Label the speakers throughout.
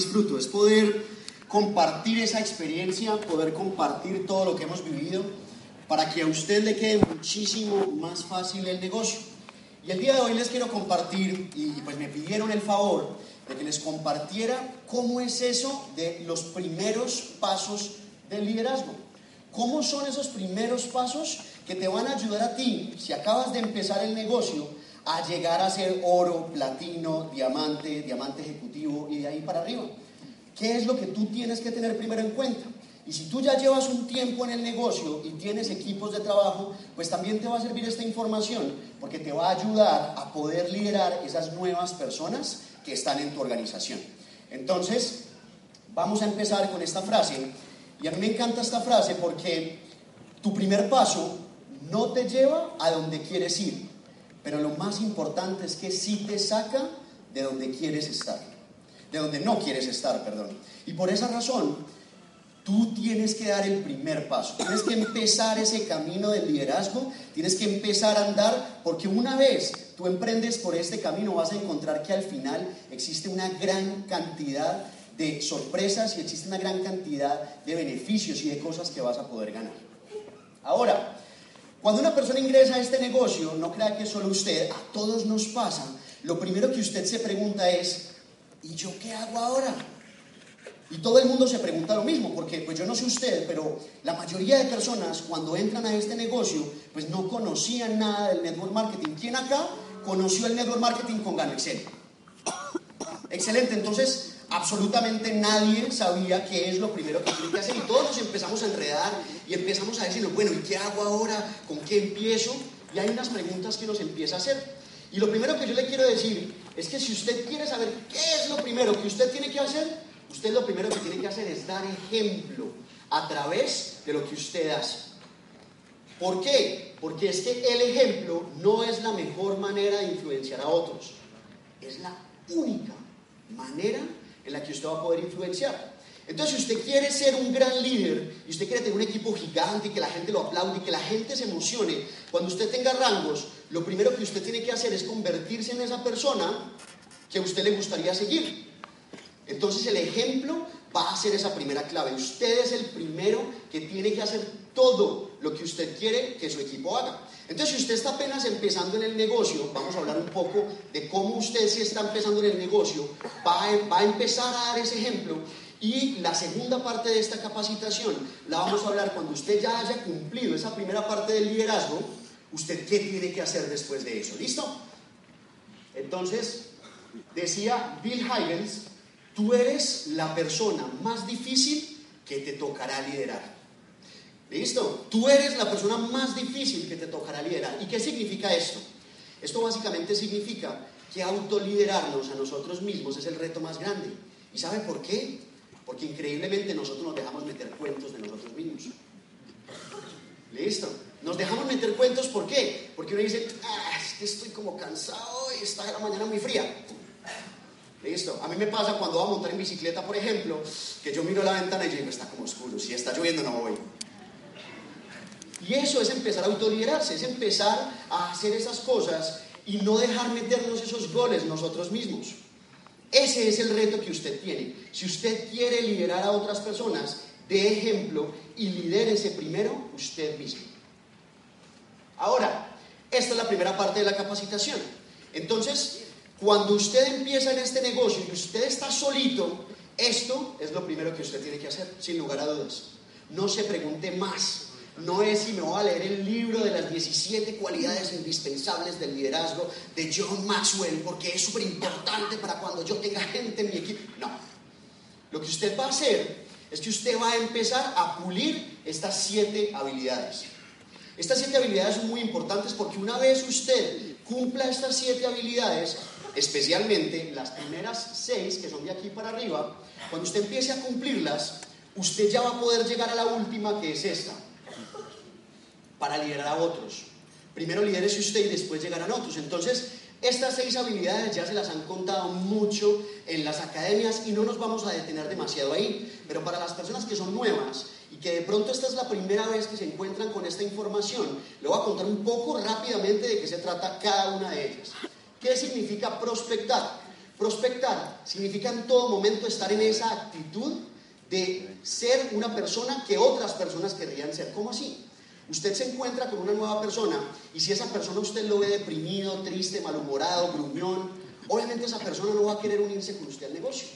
Speaker 1: disfruto, es poder compartir esa experiencia, poder compartir todo lo que hemos vivido para que a usted le quede muchísimo más fácil el negocio. Y el día de hoy les quiero compartir, y pues me pidieron el favor de que les compartiera cómo es eso de los primeros pasos del liderazgo. ¿Cómo son esos primeros pasos que te van a ayudar a ti, si acabas de empezar el negocio, a llegar a ser oro, platino, diamante, diamante ejecutivo y de ahí para arriba? ¿Qué es lo que tú tienes que tener primero en cuenta? Y si tú ya llevas un tiempo en el negocio y tienes equipos de trabajo, pues también te va a servir esta información porque te va a ayudar a poder liderar esas nuevas personas que están en tu organización. Entonces, vamos a empezar con esta frase. Y a mí me encanta esta frase porque tu primer paso no te lleva a donde quieres ir, pero lo más importante es que sí te saca de donde quieres estar, de donde no quieres estar, perdón. Y por esa razón, tú tienes que dar el primer paso, tienes que empezar ese camino del liderazgo, tienes que empezar a andar, porque una vez tú emprendes por este camino vas a encontrar que al final existe una gran cantidad de sorpresas y existe una gran cantidad de beneficios y de cosas que vas a poder ganar. Ahora, cuando una persona ingresa a este negocio, no crea que solo usted, a todos nos pasa, lo primero que usted se pregunta es, ¿y yo qué hago ahora? Y todo el mundo se pregunta lo mismo, porque pues yo no sé usted, pero la mayoría de personas cuando entran a este negocio, pues no conocían nada del network marketing. ¿Quién acá conoció el network marketing con Gano Excel? Excelente, entonces absolutamente nadie sabía qué es lo primero que tiene que hacer y todos nos empezamos a enredar y empezamos a decir, bueno, ¿y qué hago ahora? ¿Con qué empiezo? Y hay unas preguntas que nos empieza a hacer. Y lo primero que yo le quiero decir es que si usted quiere saber qué es lo primero que usted tiene que hacer, usted lo primero que tiene que hacer es dar ejemplo a través de lo que usted hace. ¿Por qué? Porque es que el ejemplo no es la mejor manera de influenciar a otros, es la única manera en la que usted va a poder influenciar. Entonces, si usted quiere ser un gran líder y usted quiere tener un equipo gigante y que la gente lo aplaude y que la gente se emocione, cuando usted tenga rangos, lo primero que usted tiene que hacer es convertirse en esa persona que a usted le gustaría seguir. Entonces, el ejemplo va a ser esa primera clave. Usted es el primero que tiene que hacer todo lo que usted quiere que su equipo haga. Entonces, si usted está apenas empezando en el negocio, vamos a hablar un poco de cómo usted si está empezando en el negocio, va a, va a empezar a dar ese ejemplo. Y la segunda parte de esta capacitación la vamos a hablar cuando usted ya haya cumplido esa primera parte del liderazgo, usted qué tiene que hacer después de eso. ¿Listo? Entonces, decía Bill Higgins, tú eres la persona más difícil que te tocará liderar. ¿Listo? Tú eres la persona más difícil que te tocará liderar. ¿Y qué significa esto? Esto básicamente significa que autoliderarnos a nosotros mismos es el reto más grande. ¿Y sabe por qué? Porque increíblemente nosotros nos dejamos meter cuentos de nosotros mismos. ¿Listo? Nos dejamos meter cuentos, ¿por qué? Porque uno dice, ah, estoy como cansado y está la mañana muy fría. Listo. A mí me pasa cuando voy a montar en bicicleta, por ejemplo, que yo miro la ventana y digo, está como oscuro, si está lloviendo no voy. Y eso es empezar a autoliderarse, es empezar a hacer esas cosas y no dejar meternos esos goles nosotros mismos. Ese es el reto que usted tiene. Si usted quiere liderar a otras personas, de ejemplo y lidérese primero usted mismo. Ahora, esta es la primera parte de la capacitación. Entonces, cuando usted empieza en este negocio y usted está solito, esto es lo primero que usted tiene que hacer, sin lugar a dudas. No se pregunte más. No es si me voy a leer el libro de las 17 cualidades indispensables del liderazgo de John Maxwell, porque es súper importante para cuando yo tenga gente en mi equipo. No. Lo que usted va a hacer es que usted va a empezar a pulir estas siete habilidades. Estas siete habilidades son muy importantes porque una vez usted cumpla estas siete habilidades, especialmente las primeras seis que son de aquí para arriba, cuando usted empiece a cumplirlas, usted ya va a poder llegar a la última que es esta para liderar a otros. Primero lidérese usted y después llegarán otros. Entonces, estas seis habilidades ya se las han contado mucho en las academias y no nos vamos a detener demasiado ahí. Pero para las personas que son nuevas y que de pronto esta es la primera vez que se encuentran con esta información, le voy a contar un poco rápidamente de qué se trata cada una de ellas. ¿Qué significa prospectar? Prospectar significa en todo momento estar en esa actitud de ser una persona que otras personas querrían ser. ¿Cómo así? Usted se encuentra con una nueva persona y si esa persona usted lo ve deprimido, triste, malhumorado, gruñón, obviamente esa persona no va a querer unirse con usted al negocio.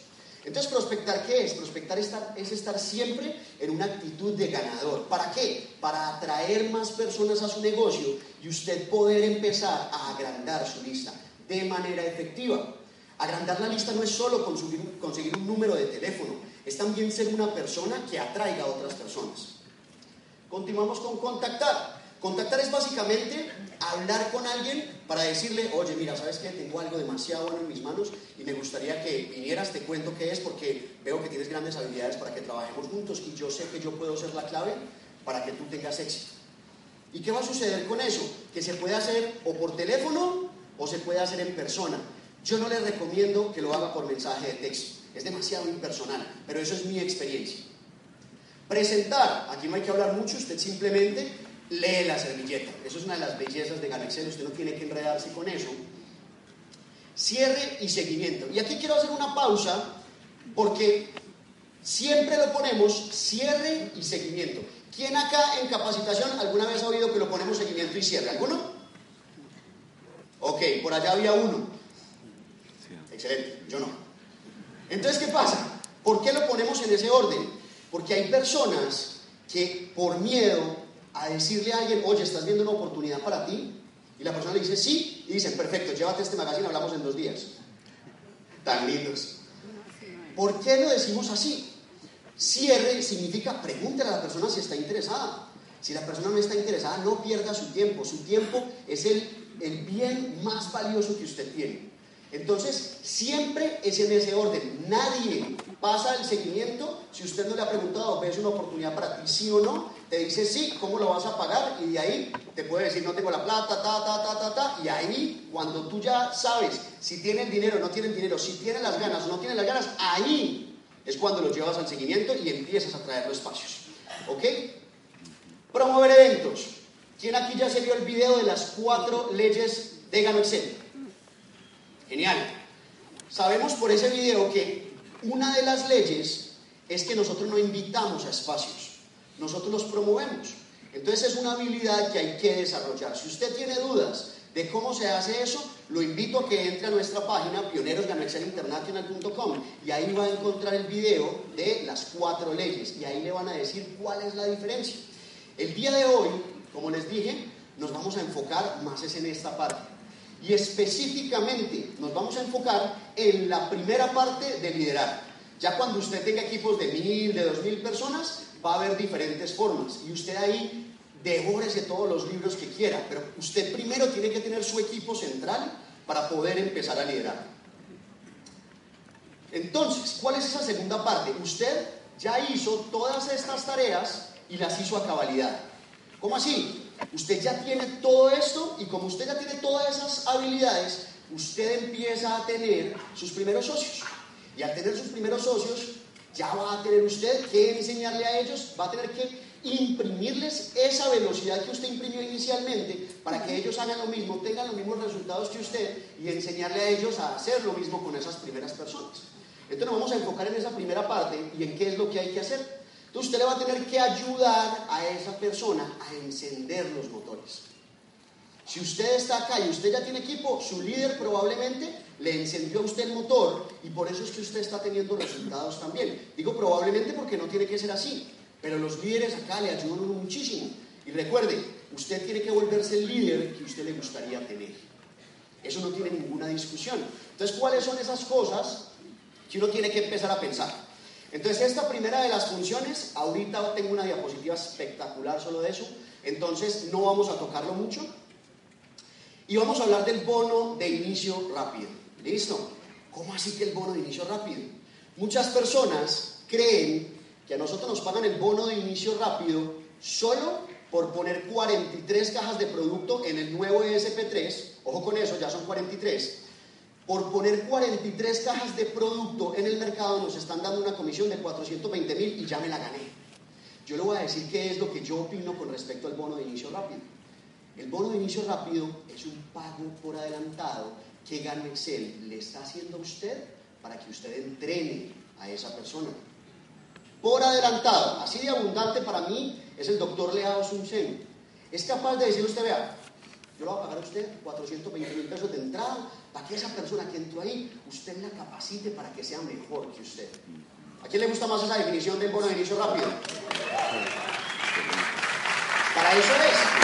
Speaker 1: Entonces, prospectar, ¿qué es? Prospectar es estar siempre en una actitud de ganador. ¿Para qué? Para atraer más personas a su negocio y usted poder empezar a agrandar su lista de manera efectiva. Agrandar la lista no es solo conseguir, conseguir un número de teléfono, es también ser una persona que atraiga a otras personas. Continuamos con contactar. Contactar es básicamente hablar con alguien para decirle, oye, mira, ¿sabes qué? Tengo algo demasiado bueno en mis manos y me gustaría que vinieras, te cuento qué es, porque veo que tienes grandes habilidades para que trabajemos juntos y yo sé que yo puedo ser la clave para que tú tengas éxito. ¿Y qué va a suceder con eso? Que se puede hacer o por teléfono o se puede hacer en persona. Yo no le recomiendo que lo haga por mensaje de texto, es demasiado impersonal, pero eso es mi experiencia. Presentar, aquí no hay que hablar mucho, usted simplemente lee la servilleta. Eso es una de las bellezas de Excel, usted no tiene que enredarse con eso. Cierre y seguimiento. Y aquí quiero hacer una pausa porque siempre lo ponemos cierre y seguimiento. ¿Quién acá en capacitación alguna vez ha oído que lo ponemos seguimiento y cierre? ¿Alguno? Ok, por allá había uno. Excelente, yo no. Entonces, ¿qué pasa? ¿Por qué lo ponemos en ese orden? Porque hay personas que por miedo a decirle a alguien, oye, ¿estás viendo una oportunidad para ti? Y la persona le dice, sí, y dicen, perfecto, llévate este magazine, hablamos en dos días. Tan lindos. ¿Por qué lo decimos así? Cierre significa pregúntale a la persona si está interesada. Si la persona no está interesada, no pierda su tiempo. Su tiempo es el, el bien más valioso que usted tiene. Entonces, siempre es en ese orden. Nadie pasa el seguimiento si usted no le ha preguntado, ¿ves una oportunidad para ti, sí o no? Te dice sí, ¿cómo lo vas a pagar? Y de ahí te puede decir, no tengo la plata, ta, ta, ta, ta, ta. Y ahí, cuando tú ya sabes si tienen dinero o no tienen dinero, si tienen las ganas o no tienen las ganas, ahí es cuando lo llevas al seguimiento y empiezas a traer los espacios. ¿Ok? Promover eventos. ¿Quién aquí ya se vio el video de las cuatro leyes de Gano Excel? Genial. Sabemos por ese video que una de las leyes es que nosotros no invitamos a espacios, nosotros los promovemos. Entonces es una habilidad que hay que desarrollar. Si usted tiene dudas de cómo se hace eso, lo invito a que entre a nuestra página pionerosganoexcelinternational.com y ahí va a encontrar el video de las cuatro leyes y ahí le van a decir cuál es la diferencia. El día de hoy, como les dije, nos vamos a enfocar más en esta parte. Y específicamente nos vamos a enfocar en la primera parte de liderar. Ya cuando usted tenga equipos de mil, de dos mil personas, va a haber diferentes formas. Y usted ahí devórese todos los libros que quiera. Pero usted primero tiene que tener su equipo central para poder empezar a liderar. Entonces, ¿cuál es esa segunda parte? Usted ya hizo todas estas tareas y las hizo a cabalidad. ¿Cómo así? Usted ya tiene todo esto y como usted ya tiene todas esas habilidades, usted empieza a tener sus primeros socios. Y al tener sus primeros socios, ya va a tener usted que enseñarle a ellos, va a tener que imprimirles esa velocidad que usted imprimió inicialmente para que ellos hagan lo mismo, tengan los mismos resultados que usted y enseñarle a ellos a hacer lo mismo con esas primeras personas. Entonces nos vamos a enfocar en esa primera parte y en qué es lo que hay que hacer. Entonces usted le va a tener que ayudar a esa persona a encender los motores. Si usted está acá y usted ya tiene equipo, su líder probablemente le encendió a usted el motor y por eso es que usted está teniendo resultados también. Digo probablemente porque no tiene que ser así, pero los líderes acá le ayudan muchísimo. Y recuerde, usted tiene que volverse el líder que usted le gustaría tener. Eso no tiene ninguna discusión. Entonces, ¿cuáles son esas cosas que uno tiene que empezar a pensar? Entonces, esta primera de las funciones, ahorita tengo una diapositiva espectacular solo de eso, entonces no vamos a tocarlo mucho. Y vamos a hablar del bono de inicio rápido. ¿Listo? ¿Cómo así que el bono de inicio rápido? Muchas personas creen que a nosotros nos pagan el bono de inicio rápido solo por poner 43 cajas de producto en el nuevo ESP3. Ojo con eso, ya son 43 por poner 43 cajas de producto en el mercado nos están dando una comisión de 420 mil y ya me la gané. Yo le voy a decir qué es lo que yo opino con respecto al bono de inicio rápido. El bono de inicio rápido es un pago por adelantado ¿qué gana Excel le está haciendo a usted para que usted entrene a esa persona? Por adelantado, así de abundante para mí es el doctor Leao Sun Es capaz de decir usted, vea, yo le voy a pagar a usted 420 mil pesos de entrada para que esa persona que entró ahí, usted la capacite para que sea mejor que usted. ¿A quién le gusta más esa definición del bono de inicio rápido? Para eso es.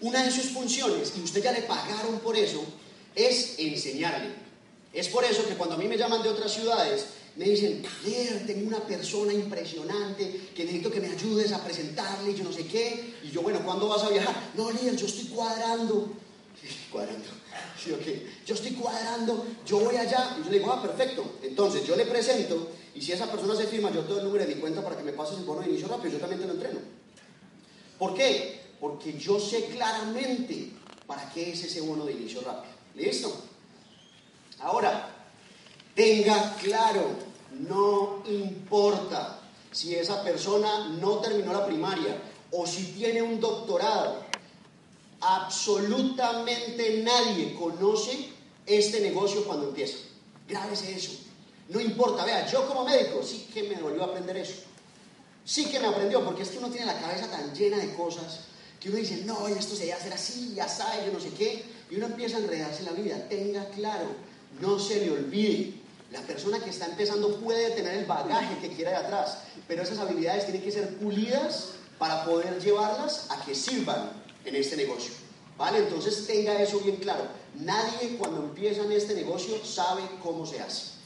Speaker 1: Una de sus funciones, y usted ya le pagaron por eso, es enseñarle. Es por eso que cuando a mí me llaman de otras ciudades, me dicen, líder, tengo una persona impresionante que necesito que me ayudes a presentarle, yo no sé qué. Y yo, bueno, ¿cuándo vas a viajar? No, líder, yo estoy cuadrando. cuadrando. Sí. Yo estoy cuadrando, yo voy allá. Y yo le digo, ah, perfecto. Entonces, yo le presento, y si esa persona se firma, yo te el número de mi cuenta para que me pases el bono de inicio rápido, yo también te lo entreno. ¿Por qué? Porque yo sé claramente para qué es ese bono de inicio rápido. ¿Listo? Ahora, tenga claro, no importa si esa persona no terminó la primaria o si tiene un doctorado, absolutamente nadie conoce este negocio cuando empieza. Grábese eso. No importa, vea, yo como médico sí que me volvió a aprender eso sí que me aprendió, porque es que uno tiene la cabeza tan llena de cosas que uno dice, no, esto se debe hacer así, ya sabe, yo no sé qué, y uno empieza a enredarse en la vida. Tenga claro, no se le olvide, la persona que está empezando puede tener el bagaje que quiera de atrás, pero esas habilidades tienen que ser pulidas para poder llevarlas a que sirvan en este negocio. ¿Vale? Entonces tenga eso bien claro. Nadie cuando empieza en este negocio sabe cómo se hace.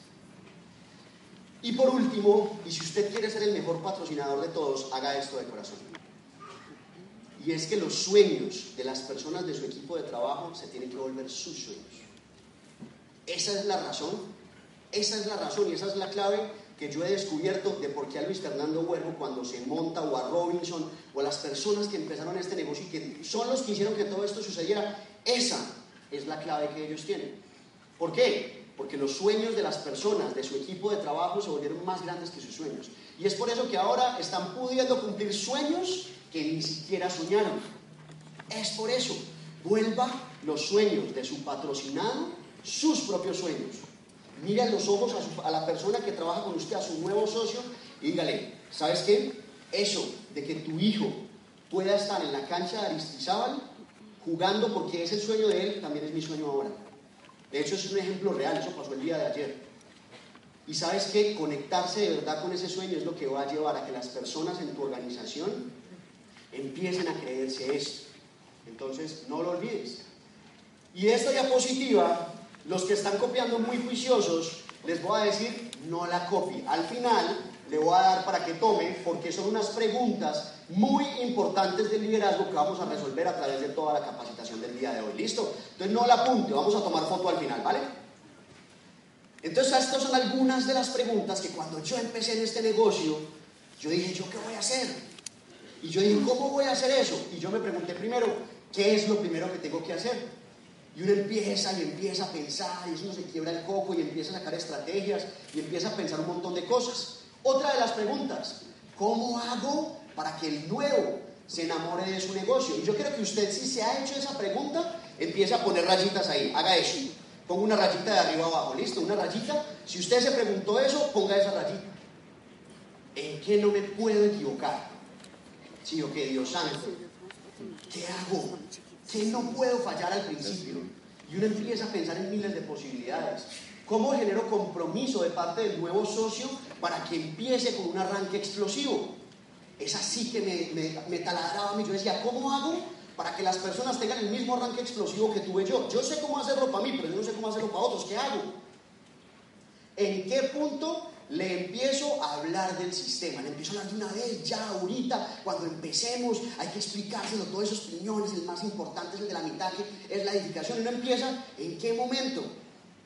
Speaker 1: Y por último, y si usted quiere ser el mejor patrocinador de todos, haga esto de corazón. Y es que los sueños de las personas de su equipo de trabajo se tienen que volver sus sueños. Esa es la razón, esa es la razón y esa es la clave que yo he descubierto de por qué a Luis Fernando Huervo cuando se monta o a Robinson o a las personas que empezaron este negocio y que son los que hicieron que todo esto sucediera, esa es la clave que ellos tienen. ¿Por qué? porque los sueños de las personas, de su equipo de trabajo, se volvieron más grandes que sus sueños. Y es por eso que ahora están pudiendo cumplir sueños que ni siquiera soñaron. Es por eso. Vuelva los sueños de su patrocinado, sus propios sueños. Mire a los ojos a, la persona que trabaja con usted, a su nuevo socio, y dígale, ¿sabes qué? Eso de que tu hijo pueda estar en la cancha de Aristizábal jugando porque es el sueño de él, también es mi sueño ahora. De hecho, es un ejemplo real, eso pasó el día de ayer. Y sabes que conectarse de verdad con ese sueño es lo que va a llevar a que las personas en tu organización empiecen a creerse esto. Entonces, no lo olvides. Y esta diapositiva, los que están copiando muy juiciosos, les voy a decir, no la copie. Al final, le voy a dar para que tome, porque son unas preguntas muy importantes del liderazgo que vamos a resolver a través de toda la capacitación del día de hoy. ¿Listo? Entonces no la apunte, vamos a tomar foto al final, ¿vale? Entonces estas son algunas de las preguntas que cuando yo empecé en este negocio, yo dije, ¿yo qué voy a hacer? Y yo dije, ¿cómo voy a hacer eso? Y yo me pregunté primero, ¿qué es lo primero que tengo que hacer? Y uno empieza y empieza a pensar, y uno se quiebra el coco y empieza a sacar estrategias y empieza a pensar un montón de cosas. Otra de las preguntas, ¿cómo hago para que el nuevo se enamore de su negocio? Y yo quiero que usted, si se ha hecho esa pregunta, empiece a poner rayitas ahí, haga eso. Ponga una rayita de arriba abajo, ¿listo? Una rayita. Si usted se preguntó eso, ponga esa rayita. ¿En qué no me puedo equivocar? Sí, o que Dios santo. ¿Qué hago? ¿Qué no puedo fallar al principio? Y uno empieza a pensar en miles de posibilidades. ¿Cómo genero compromiso de parte del nuevo socio para que empiece con un arranque explosivo? Es así que me, me, taladraba a mí. Yo decía, ¿cómo hago para que las personas tengan el mismo arranque explosivo que tuve yo? Yo sé cómo hacerlo para mí, pero yo no sé cómo hacerlo para otros. ¿Qué hago? ¿En qué punto le empiezo a hablar del sistema? Le empiezo a hablar de una vez, ya, ahorita, cuando empecemos, hay que explicárselo, todos esos piñones, el más importante es el de la mitad, que es la edificación. Y uno empieza, ¿en qué momento?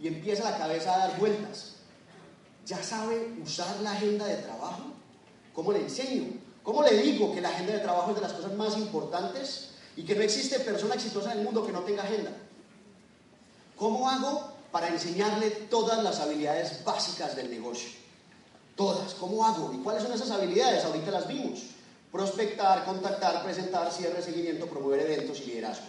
Speaker 1: y empieza la cabeza a dar vueltas. ¿Ya sabe usar la agenda de trabajo? ¿Cómo le enseño? ¿Cómo le digo que la agenda de trabajo es de las cosas más importantes y que no existe persona exitosa en el mundo que no tenga agenda? ¿Cómo hago para enseñarle todas las habilidades básicas del negocio. Todas. ¿Cómo hago? ¿Y cuáles son esas habilidades? Ahorita las vimos. Prospectar, contactar, presentar, cierre, seguimiento, promover eventos y liderazgo.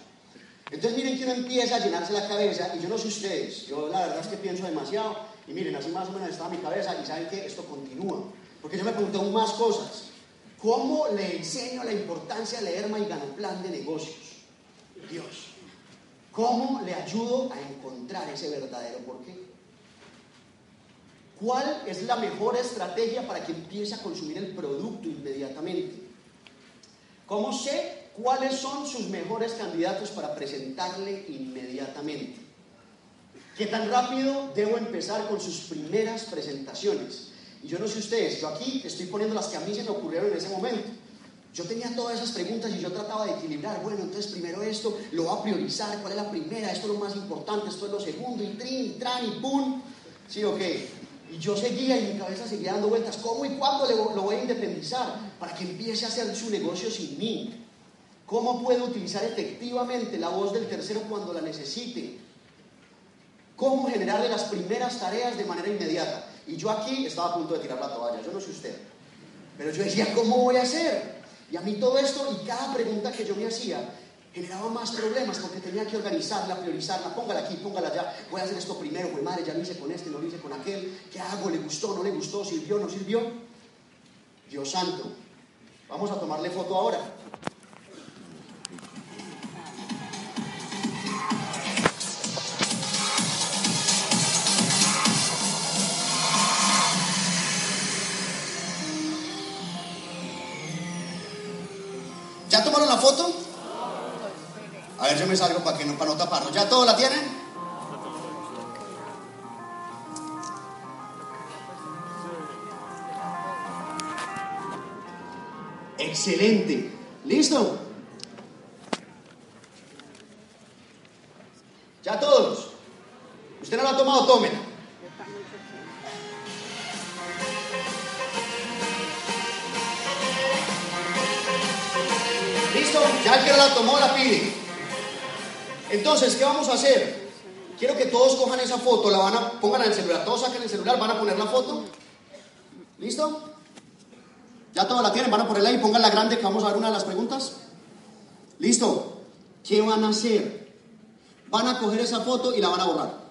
Speaker 1: Entonces miren que uno empieza a llenarse la cabeza y yo no sé ustedes, yo la verdad es que pienso demasiado y miren, así más o menos está mi cabeza y saben que esto continúa. Porque yo me pregunté aún más cosas. ¿Cómo le enseño la importancia de leer plan de negocios? Dios. ¿Cómo le ayudo a encontrar ese verdadero porqué? ¿Cuál es la mejor estrategia para que empiece a consumir el producto inmediatamente? ¿Cómo sé cuáles son sus mejores candidatos para presentarle inmediatamente? ¿Qué tan rápido debo empezar con sus primeras presentaciones? Y yo no sé ustedes, yo aquí estoy poniendo las que a mí se me ocurrieron en ese momento. Yo tenía todas esas preguntas y yo trataba de equilibrar, bueno, entonces primero esto, lo voy a priorizar, cuál es la primera, esto es lo más importante, esto es lo segundo, y trin, y tran, y pum. Sí, ok. Y yo seguía y mi cabeza seguía dando vueltas, ¿cómo y cuándo lo voy a independizar para que empiece a hacer su negocio sin mí? ¿Cómo puedo utilizar efectivamente la voz del tercero cuando la necesite? ¿Cómo generarle las primeras tareas de manera inmediata? Y yo aquí estaba a punto de tirar la toalla, yo no sé usted. Pero yo decía, ¿cómo voy a hacer? Y a mí todo esto y cada pregunta que yo me hacía generaba más problemas porque tenía que organizarla, priorizarla, póngala aquí, póngala allá, voy a hacer esto primero, pues madre, ya lo hice con este, no lo hice con aquel, ¿qué hago? ¿Le gustó? ¿No le gustó? ¿Sirvió? ¿No sirvió? Dios santo, vamos a tomarle foto ahora. foto? A ver, yo me salgo para que no, para no taparlo. ¿Ya todos la tienen? Excelente. ¿Listo? Vamos a hacer? Quiero que todos cojan esa foto, la van a, pongan en el celular, todos saquen el celular, van a poner la foto. ¿Listo? Ya todos la tienen, van a ponerla ahí, pongan la grande que vamos a ver una de las preguntas. ¿Listo? ¿Qué van a hacer? Van a coger esa foto y la van a borrar.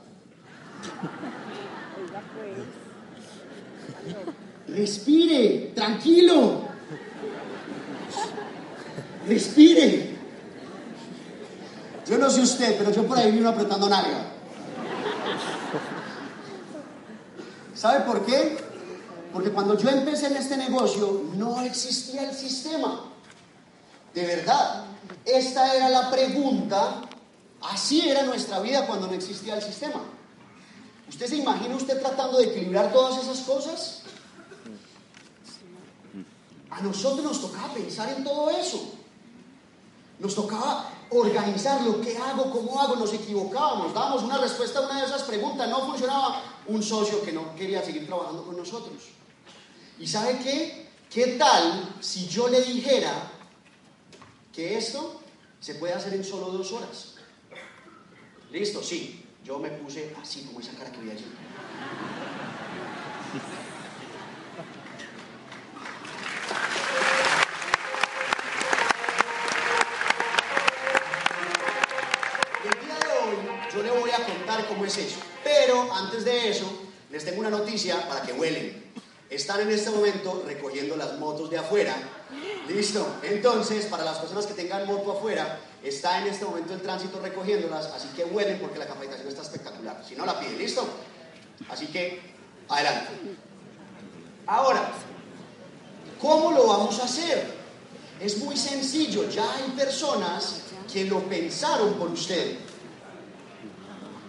Speaker 1: Respire, tranquilo. Respire. Yo no sé usted, pero yo por ahí vino apretando nalga. ¿Sabe por qué? Porque cuando yo empecé en este negocio no existía el sistema. De verdad, esta era la pregunta. Así era nuestra vida cuando no existía el sistema. ¿Usted se imagina usted tratando de equilibrar todas esas cosas? A nosotros nos tocaba pensar en todo eso. Nos tocaba organizar lo que hago, cómo hago, nos equivocábamos, dábamos una respuesta a una de esas preguntas, no funcionaba un socio que no quería seguir trabajando con nosotros. ¿Y sabe qué? ¿Qué tal si yo le dijera que esto se puede hacer en solo dos horas? Listo, sí, yo me puse así como esa cara que vi allí. Noticia para que huelen. Están en este momento recogiendo las motos de afuera. Listo. Entonces, para las personas que tengan moto afuera, está en este momento el tránsito recogiéndolas, así que huelen porque la capacitación está espectacular. Si no la piden, ¿listo? Así que, adelante. Ahora, ¿cómo lo vamos a hacer? Es muy sencillo, ya hay personas que lo pensaron por usted.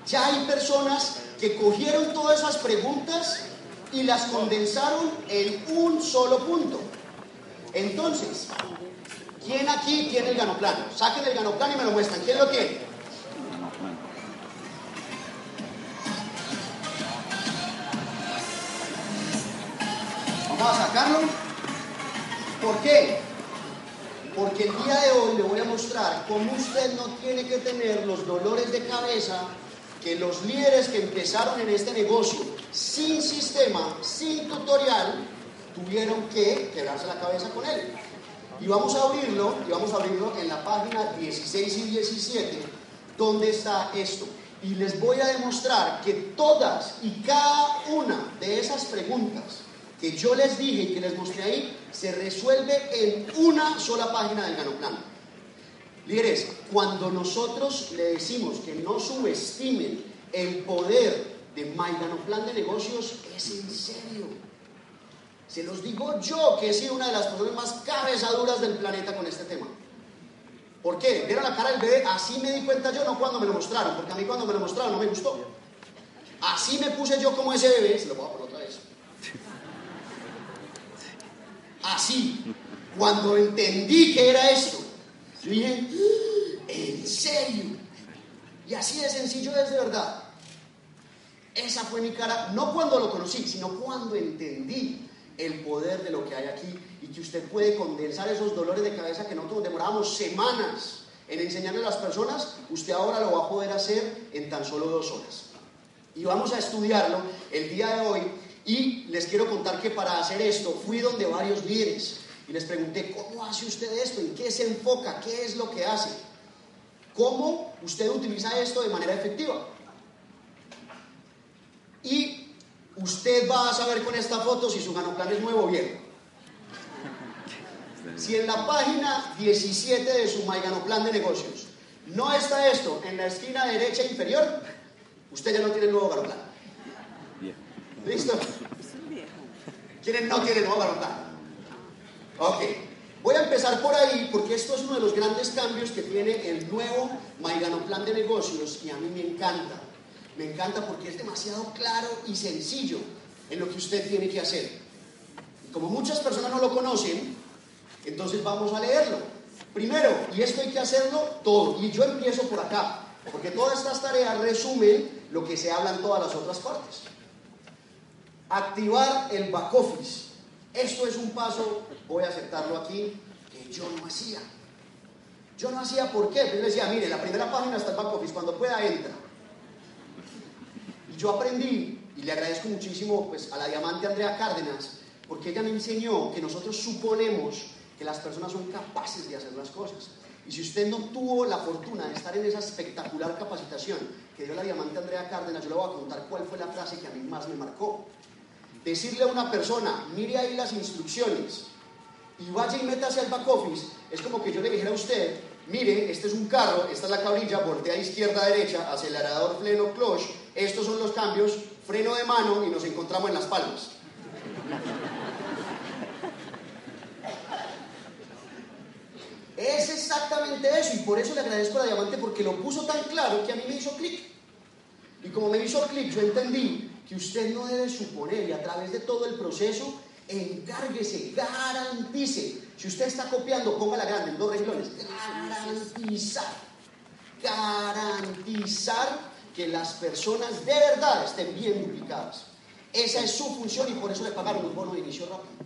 Speaker 1: Ya hay personas que cogieron todas esas preguntas y las condensaron en un solo punto. Entonces, ¿quién aquí tiene el ganoplano? Saquen el ganoplano y me lo muestran. ¿Quién lo tiene? Vamos a sacarlo. ¿Por qué? Porque el día de hoy le voy a mostrar cómo usted no tiene que tener los dolores de cabeza que los líderes que empezaron en este negocio sin sistema, sin tutorial, tuvieron que quedarse la cabeza con él. Y vamos a abrirlo, y vamos a abrirlo en la página 16 y 17, donde está esto. Y les voy a demostrar que todas y cada una de esas preguntas que yo les dije y que les mostré ahí, se resuelve en una sola página del Ganoplan. Líderes, cuando nosotros le decimos que no subestimen el poder de My Ganoplan de negocios, es en serio. Se los digo yo, que he sido una de las personas más cabezaduras del planeta con este tema. ¿Por qué? ¿Vieron la cara del bebé? Así me di cuenta yo, no cuando me lo mostraron, porque a mí cuando me lo mostraron no me gustó. Así me puse yo como ese bebé, se lo voy a poner otra vez. Así, cuando entendí que era esto, yo dije, ¿en serio? Y así de sencillo es de verdad. Esa fue mi cara, no cuando lo conocí, sino cuando entendí el poder de lo que hay aquí y que usted puede condensar esos dolores de cabeza que nosotros demorábamos semanas en enseñarle a las personas, usted ahora lo va a poder hacer en tan solo dos horas. Y vamos a estudiarlo el día de hoy y les quiero contar que para hacer esto fui donde varios líderes y les pregunté, ¿cómo hace usted esto? ¿En qué se enfoca? ¿Qué es lo que hace? ¿Cómo usted utiliza esto de manera efectiva? Y usted va a saber con esta foto si su ganoplan es nuevo o viejo. Si en la página 17 de su Plan de negocios no está esto en la esquina derecha inferior, usted ya no tiene el nuevo ganoplan. ¿Listo? ¿Quiénes no tienen nuevo ganoplan? Ok. Voy a empezar por ahí porque esto es uno de los grandes cambios que tiene el nuevo Plan de negocios y a mí me encanta. Me encanta porque es demasiado claro y sencillo en lo que usted tiene que hacer. Como muchas personas no lo conocen, entonces vamos a leerlo. Primero, y esto hay que hacerlo todo. Y yo empiezo por acá, porque todas estas tareas resumen lo que se habla en todas las otras partes. Activar el back office. Esto es un paso, voy a aceptarlo aquí, que yo no hacía. Yo no hacía, ¿por qué? Yo decía, mire, la primera página está el back office, cuando pueda entra. Y yo aprendí, y le agradezco muchísimo pues, a la diamante Andrea Cárdenas, porque ella me enseñó que nosotros suponemos que las personas son capaces de hacer las cosas. Y si usted no tuvo la fortuna de estar en esa espectacular capacitación que dio la diamante Andrea Cárdenas, yo le voy a contar cuál fue la frase que a mí más me marcó. Decirle a una persona, mire ahí las instrucciones y vaya y métase al back office, es como que yo le dijera a usted, mire, este es un carro, esta es la cabrilla, voltea izquierda derecha, acelerador, freno, clutch, estos son los cambios, freno de mano y nos encontramos en las palmas. Es exactamente eso y por eso le agradezco a la diamante porque lo puso tan claro que a mí me hizo clic. Y como me hizo clic, yo entendí que usted no debe suponer y a través de todo el proceso, encárguese, garantice. Si usted está copiando, póngala grande en dos renglones. Garantizar, garantizar que las personas de verdad estén bien duplicadas. Esa es su función y por eso le pagaron un bono de inicio rápido.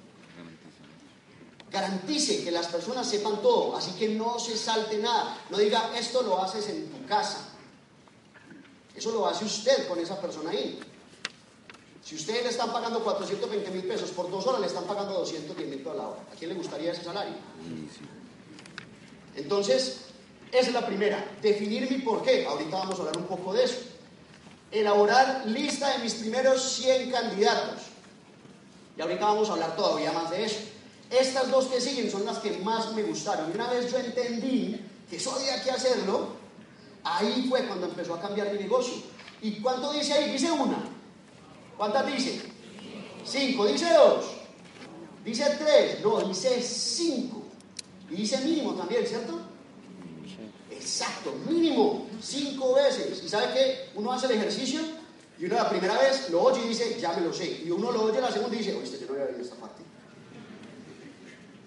Speaker 1: Garantice que las personas sepan todo, así que no se salte nada. No diga, esto lo haces en tu casa. Eso lo hace usted con esa persona ahí. Si ustedes le están pagando 420 mil pesos por dos horas, le están pagando 210 mil pesos la hora. ¿A quién le gustaría ese salario? Entonces, esa es la primera. Definir mi por qué. Ahorita vamos a hablar un poco de eso. Elaborar lista de mis primeros 100 candidatos. Y ahorita vamos a hablar todavía más de eso. Estas dos que siguen son las que más me gustaron. Y una vez yo entendí que eso había que hacerlo, ahí fue cuando empezó a cambiar mi negocio. ¿Y cuánto dice ahí? Dice una. ¿Cuántas dice? Cinco. ¿Dice dos? ¿Dice tres? No, dice cinco. Y dice mínimo también, ¿cierto? Exacto, mínimo, cinco veces. ¿Y sabe qué? Uno hace el ejercicio y uno la primera vez lo oye y dice, ya me lo sé. Y uno lo oye la segunda y dice, oíste, yo no había oído esta parte.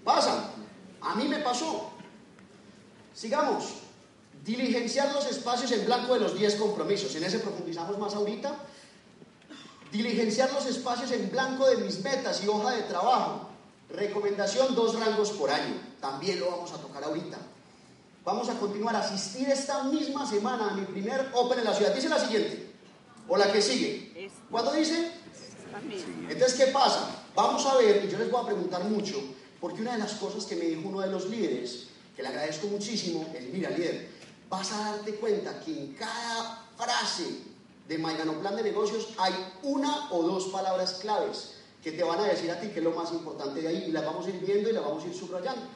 Speaker 1: Pasa. A mí me pasó. Sigamos. Diligenciar los espacios en blanco de los 10 compromisos. En ese profundizamos más ahorita. Diligenciar los espacios en blanco de mis metas y hoja de trabajo. Recomendación, dos rangos por año. También lo vamos a tocar ahorita. Vamos a continuar a asistir esta misma semana a mi primer Open en la ciudad. Dice la siguiente. ¿O la que sigue? ¿Cuándo dice? Entonces, ¿qué pasa? Vamos a ver, y yo les voy a preguntar mucho, porque una de las cosas que me dijo uno de los líderes, que le agradezco muchísimo, es, mira, líder, vas a darte cuenta que en cada frase de Maigano Plan de Negocios hay una o dos palabras claves que te van a decir a ti que es lo más importante de ahí y las vamos a ir viendo y las vamos a ir subrayando.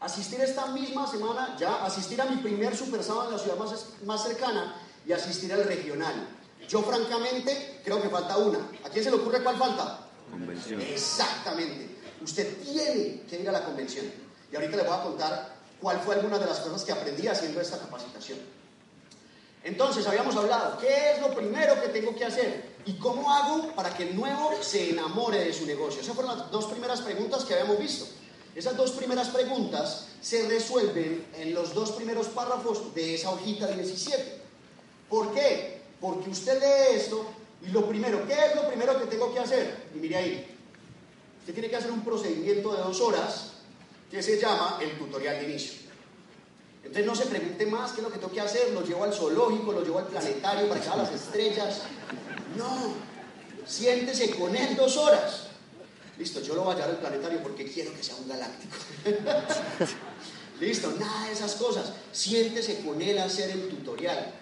Speaker 1: Asistir esta misma semana, ya asistir a mi primer super sábado en la ciudad más, más cercana y asistir al regional. Yo francamente creo que falta una. ¿A quién se le ocurre cuál falta?
Speaker 2: Convención.
Speaker 1: Exactamente. Usted tiene que ir a la convención. Y ahorita le voy a contar cuál fue alguna de las cosas que aprendí haciendo esta capacitación. Entonces, habíamos hablado, ¿qué es lo primero que tengo que hacer? ¿Y cómo hago para que el nuevo se enamore de su negocio? Esas fueron las dos primeras preguntas que habíamos visto. Esas dos primeras preguntas se resuelven en los dos primeros párrafos de esa hojita 17. ¿Por qué? Porque usted lee esto y lo primero, ¿qué es lo primero que tengo que hacer? Y mire ahí, usted tiene que hacer un procedimiento de dos horas que se llama el tutorial de inicio. Entonces no se pregunte más qué es lo que tengo que hacer, lo llevo al zoológico, lo llevo al planetario para que vea las estrellas. No, siéntese con él dos horas. Listo, yo lo voy a llevar al planetario porque quiero que sea un galáctico. Listo, nada de esas cosas. Siéntese con él a hacer el tutorial.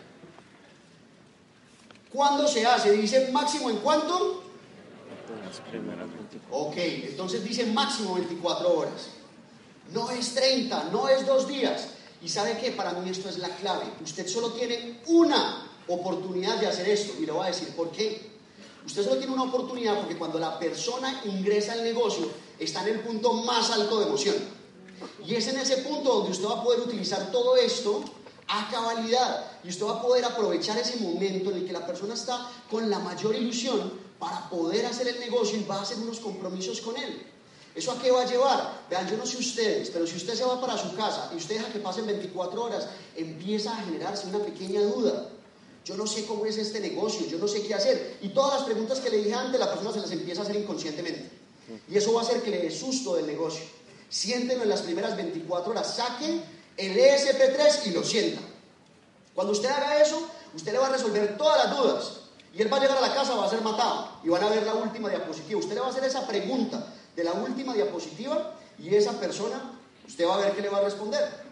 Speaker 1: ¿Cuándo se hace? Dice máximo en cuánto?
Speaker 2: Las primeras 24.
Speaker 1: Ok, entonces dice máximo 24 horas. No es 30, no es dos días. Y sabe que para mí esto es la clave. Usted solo tiene una oportunidad de hacer esto. Y le voy a decir por qué. Usted solo tiene una oportunidad porque cuando la persona ingresa al negocio está en el punto más alto de emoción. Y es en ese punto donde usted va a poder utilizar todo esto a cabalidad. Y usted va a poder aprovechar ese momento en el que la persona está con la mayor ilusión para poder hacer el negocio y va a hacer unos compromisos con él. ¿Eso a qué va a llevar? Vean, yo no sé ustedes, pero si usted se va para su casa y usted deja que pasen 24 horas, empieza a generarse una pequeña duda. Yo no sé cómo es este negocio, yo no sé qué hacer. Y todas las preguntas que le dije antes, la persona se las empieza a hacer inconscientemente. Y eso va a hacer que le dé susto del negocio. Siéntenlo en las primeras 24 horas, saquen el ESP3 y lo sienta. Cuando usted haga eso, usted le va a resolver todas las dudas. Y él va a llegar a la casa, va a ser matado. Y van a ver la última diapositiva. Usted le va a hacer esa pregunta de la última diapositiva y esa persona, usted va a ver qué le va a responder.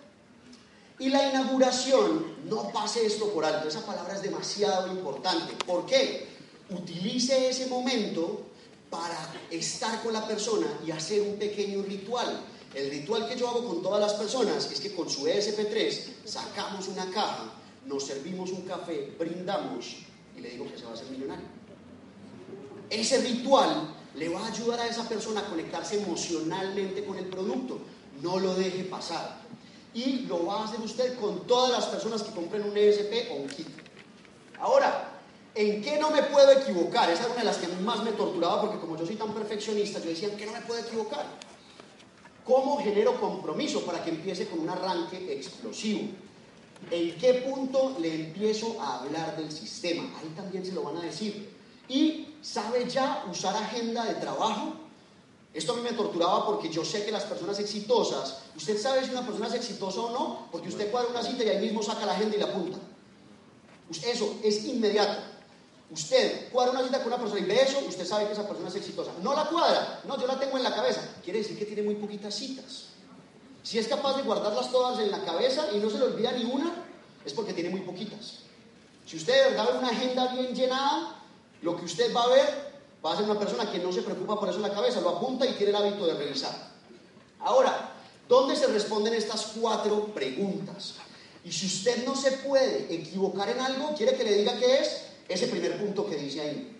Speaker 1: Y la inauguración, no pase esto por alto, esa palabra es demasiado importante. ¿Por qué? Utilice ese momento para estar con la persona y hacer un pequeño ritual. El ritual que yo hago con todas las personas es que con su ESP3 sacamos una caja, nos servimos un café, brindamos y le digo que se va a hacer millonario. Ese ritual le va a ayudar a esa persona a conectarse emocionalmente con el producto. No lo deje pasar. Y lo va a hacer usted con todas las personas que compren un ESP o un kit. Ahora, ¿en qué no me puedo equivocar? Esa es una de las que más me torturaba porque como yo soy tan perfeccionista, yo decía, ¿en qué no me puedo equivocar? ¿Cómo genero compromiso para que empiece con un arranque explosivo? ¿En qué punto le empiezo a hablar del sistema? Ahí también se lo van a decir. Y sabe ya usar agenda de trabajo. Esto a mí me torturaba porque yo sé que las personas exitosas, usted sabe si una persona es exitosa o no, porque usted cuadra una cita y ahí mismo saca la agenda y la apunta. Eso es inmediato. Usted cuadra una cita con una persona y ve eso, usted sabe que esa persona es exitosa. No la cuadra, no, yo la tengo en la cabeza. Quiere decir que tiene muy poquitas citas. Si es capaz de guardarlas todas en la cabeza y no se le olvida ni una, es porque tiene muy poquitas. Si usted de verdad ve una agenda bien llenada, lo que usted va a ver va a ser una persona que no se preocupa por eso en la cabeza, lo apunta y tiene el hábito de revisar. Ahora, ¿dónde se responden estas cuatro preguntas? Y si usted no se puede equivocar en algo, quiere que le diga qué es ese primer punto que dice ahí.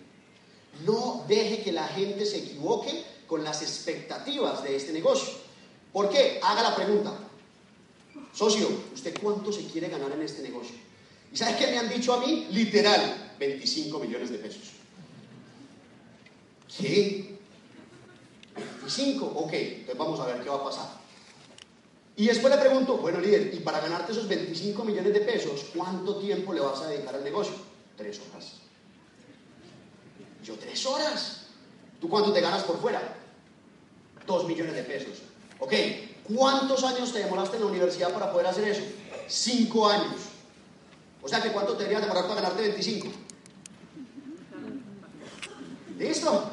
Speaker 1: No deje que la gente se equivoque con las expectativas de este negocio. ¿Por qué? Haga la pregunta. Socio, ¿usted cuánto se quiere ganar en este negocio? ¿Y sabe qué me han dicho a mí? Literal, 25 millones de pesos. ¿Qué? 25, ok, entonces vamos a ver qué va a pasar. Y después le pregunto, bueno líder, y para ganarte esos 25 millones de pesos, ¿cuánto tiempo le vas a dedicar al negocio? Tres horas. Yo, tres horas. ¿Tú cuánto te ganas por fuera? Dos millones de pesos. Ok, ¿cuántos años te demoraste en la universidad para poder hacer eso? Cinco años. O sea que ¿cuánto te deberías demorar para ganarte 25? ¿Listo?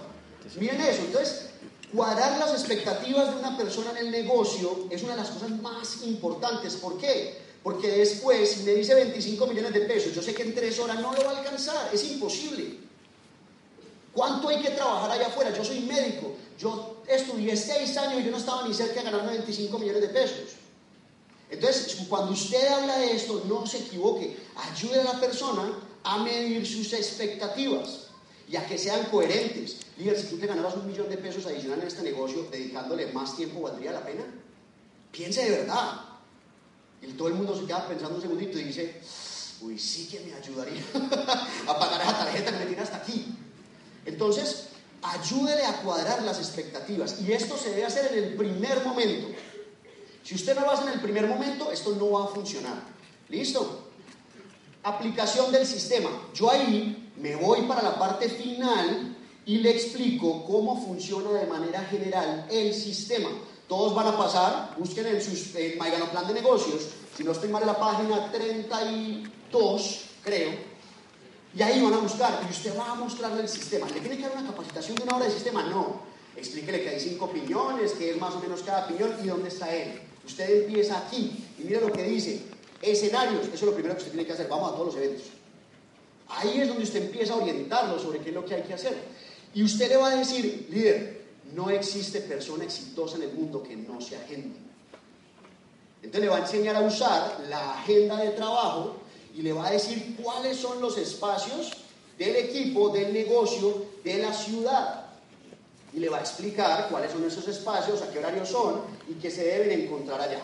Speaker 1: Miren eso. Entonces, cuadrar las expectativas de una persona en el negocio es una de las cosas más importantes. ¿Por qué? Porque después, si me dice 25 millones de pesos, yo sé que en tres horas no lo va a alcanzar. Es imposible. ¿Cuánto hay que trabajar allá afuera? Yo soy médico. Yo estudié seis años y yo no estaba ni cerca de ganarme 25 millones de pesos. Entonces, cuando usted habla de esto, no se equivoque. Ayude a la persona a medir sus expectativas y a que sean coherentes. Líder, si tú te ganabas un millón de pesos adicional en este negocio, dedicándole más tiempo, ¿valdría la pena? Piense de verdad. Y todo el mundo se queda pensando un segundito y dice, uy, sí que me ayudaría a pagar esa tarjeta que me tiene hasta aquí. Entonces, ayúdele a cuadrar las expectativas. Y esto se debe hacer en el primer momento. Si usted no lo hace en el primer momento, esto no va a funcionar. ¿Listo? Aplicación del sistema. Yo ahí me voy para la parte final y le explico cómo funciona de manera general el sistema. Todos van a pasar, busquen en, sus, en Plan de Negocios, si no estoy mal la página 32, creo, y ahí van a buscar, y usted va a mostrarle el sistema. ¿Le tiene que dar una capacitación de una hora de sistema? No. Explíquele que hay cinco piñones, que es más o menos cada piñón y dónde está él. Usted empieza aquí y mira lo que dice. Escenarios, eso es lo primero que usted tiene que hacer. Vamos a todos los eventos. Ahí es donde usted empieza a orientarlo sobre qué es lo que hay que hacer. Y usted le va a decir, líder, no existe persona exitosa en el mundo que no se agende. Entonces le va a enseñar a usar la agenda de trabajo y le va a decir cuáles son los espacios del equipo, del negocio, de la ciudad. Y le va a explicar cuáles son esos espacios, a qué horarios son y qué se deben encontrar allá.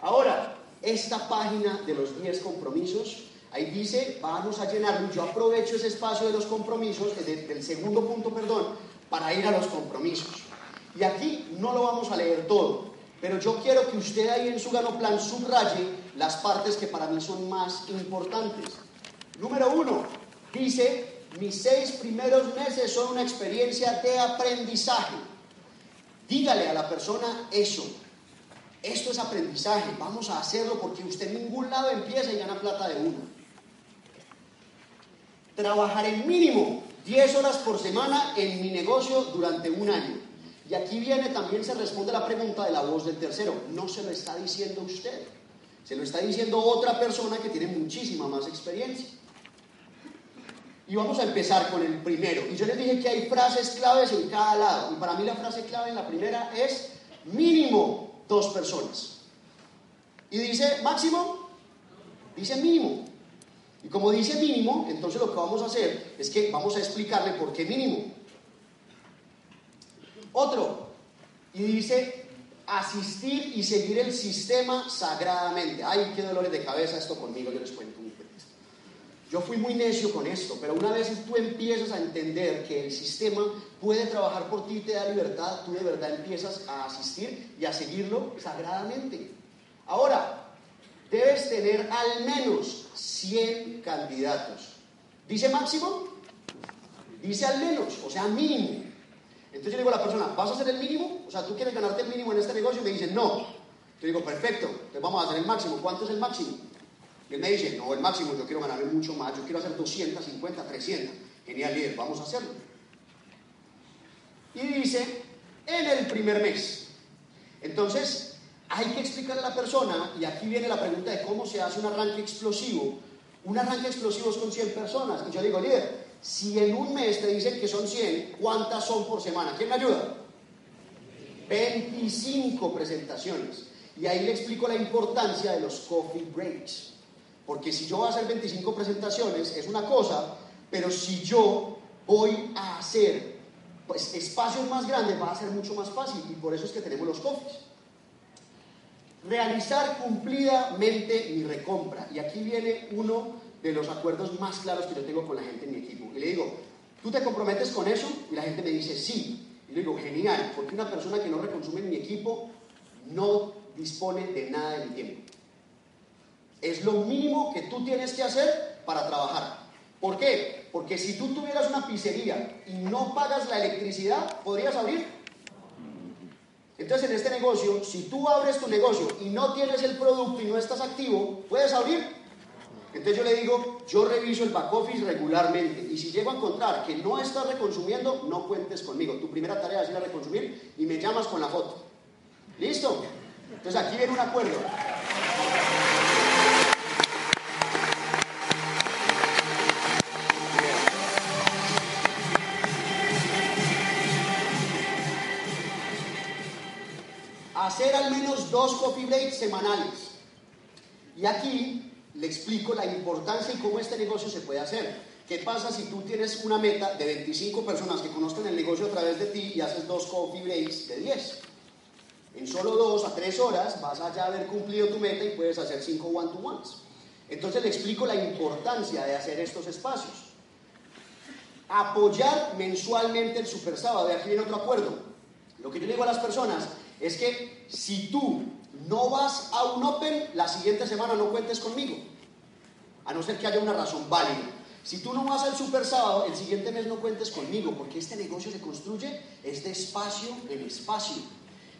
Speaker 1: Ahora, esta página de los 10 compromisos, ahí dice, vamos a llenarlo. Yo aprovecho ese espacio de los compromisos, del segundo punto, perdón, para ir a los compromisos. Y aquí no lo vamos a leer todo, pero yo quiero que usted ahí en su gano plan subraye las partes que para mí son más importantes. Número uno, dice, mis seis primeros meses son una experiencia de aprendizaje. Dígale a la persona eso. Esto es aprendizaje, vamos a hacerlo porque usted en ningún lado empieza y gana plata de uno. Trabajar el mínimo 10 horas por semana en mi negocio durante un año. Y aquí viene, también se responde la pregunta de la voz del tercero. No se lo está diciendo usted, se lo está diciendo otra persona que tiene muchísima más experiencia. Y vamos a empezar con el primero. Y yo les dije que hay frases claves en cada lado. Y para mí la frase clave en la primera es mínimo dos personas. Y dice máximo, dice mínimo. Y como dice mínimo, entonces lo que vamos a hacer es que vamos a explicarle por qué mínimo. Otro, y dice asistir y seguir el sistema sagradamente. Ay, qué dolores de cabeza esto conmigo, yo les cuento un Yo fui muy necio con esto, pero una vez tú empiezas a entender que el sistema puede trabajar por ti y te da libertad, tú de verdad empiezas a asistir y a seguirlo sagradamente. Ahora, debes tener al menos 100 candidatos. ¿Dice máximo? Dice al menos, o sea, mínimo. Entonces yo digo a la persona, ¿vas a hacer el mínimo? O sea, ¿tú quieres ganarte el mínimo en este negocio? Y me dicen, no. Yo digo, perfecto, entonces vamos a hacer el máximo. ¿Cuánto es el máximo? Y él me dice, no, el máximo, yo quiero ganarme mucho más, yo quiero hacer 250, 300. Genial, líder, vamos a hacerlo. Y dice, en el primer mes. Entonces, hay que explicarle a la persona, y aquí viene la pregunta de cómo se hace un arranque explosivo. Un arranque explosivo es con 100 personas. Y yo digo, líder, si en un mes te dicen que son 100, ¿cuántas son por semana? ¿Quién me ayuda? 25 presentaciones. Y ahí le explico la importancia de los coffee breaks. Porque si yo voy a hacer 25 presentaciones es una cosa, pero si yo voy a hacer pues, espacios más grandes va a ser mucho más fácil y por eso es que tenemos los coffees realizar cumplidamente mi recompra. Y aquí viene uno de los acuerdos más claros que yo tengo con la gente en mi equipo. Y le digo, ¿tú te comprometes con eso? Y la gente me dice, sí. Y le digo, genial, porque una persona que no reconsume en mi equipo no dispone de nada de mi tiempo. Es lo mínimo que tú tienes que hacer para trabajar. ¿Por qué? Porque si tú tuvieras una pizzería y no pagas la electricidad, ¿podrías abrir? Entonces, en este negocio, si tú abres tu negocio y no tienes el producto y no estás activo, ¿puedes abrir? Entonces yo le digo, yo reviso el back office regularmente y si llego a encontrar que no estás reconsumiendo, no cuentes conmigo. Tu primera tarea es ir a reconsumir y me llamas con la foto. ¿Listo? Entonces aquí viene un acuerdo. Dos coffee breaks semanales. Y aquí le explico la importancia y cómo este negocio se puede hacer. ¿Qué pasa si tú tienes una meta de 25 personas que conozcan el negocio a través de ti y haces dos coffee breaks de 10? En solo dos a tres horas vas a ya haber cumplido tu meta y puedes hacer cinco one-to-ones. Entonces le explico la importancia de hacer estos espacios. Apoyar mensualmente el super sábado. Aquí viene otro acuerdo. Lo que yo digo a las personas es que si tú no vas a un Open, la siguiente semana no cuentes conmigo. A no ser que haya una razón válida. Si tú no vas al super sábado, el siguiente mes no cuentes conmigo, porque este negocio se construye es de espacio en espacio.